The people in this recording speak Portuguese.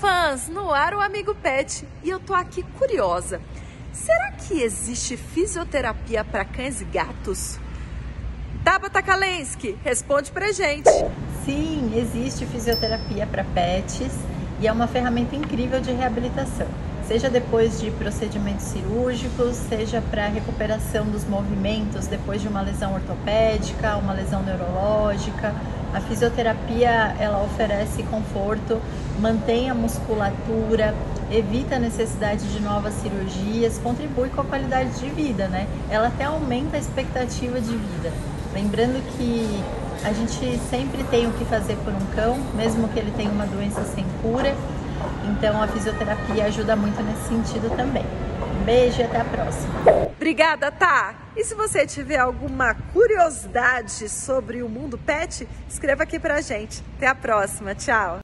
fãs! No ar o Amigo Pet e eu tô aqui curiosa. Será que existe fisioterapia para cães e gatos? Tabata Kalensky, responde pra gente. Sim, existe fisioterapia para pets e é uma ferramenta incrível de reabilitação seja depois de procedimentos cirúrgicos, seja para recuperação dos movimentos depois de uma lesão ortopédica, uma lesão neurológica. A fisioterapia ela oferece conforto, mantém a musculatura, evita a necessidade de novas cirurgias, contribui com a qualidade de vida, né? Ela até aumenta a expectativa de vida. Lembrando que a gente sempre tem o que fazer por um cão, mesmo que ele tenha uma doença sem cura então a fisioterapia ajuda muito nesse sentido também. Um beijo e até a próxima. Obrigada, Tá. E se você tiver alguma curiosidade sobre o mundo pet, escreva aqui pra gente. Até a próxima. Tchau.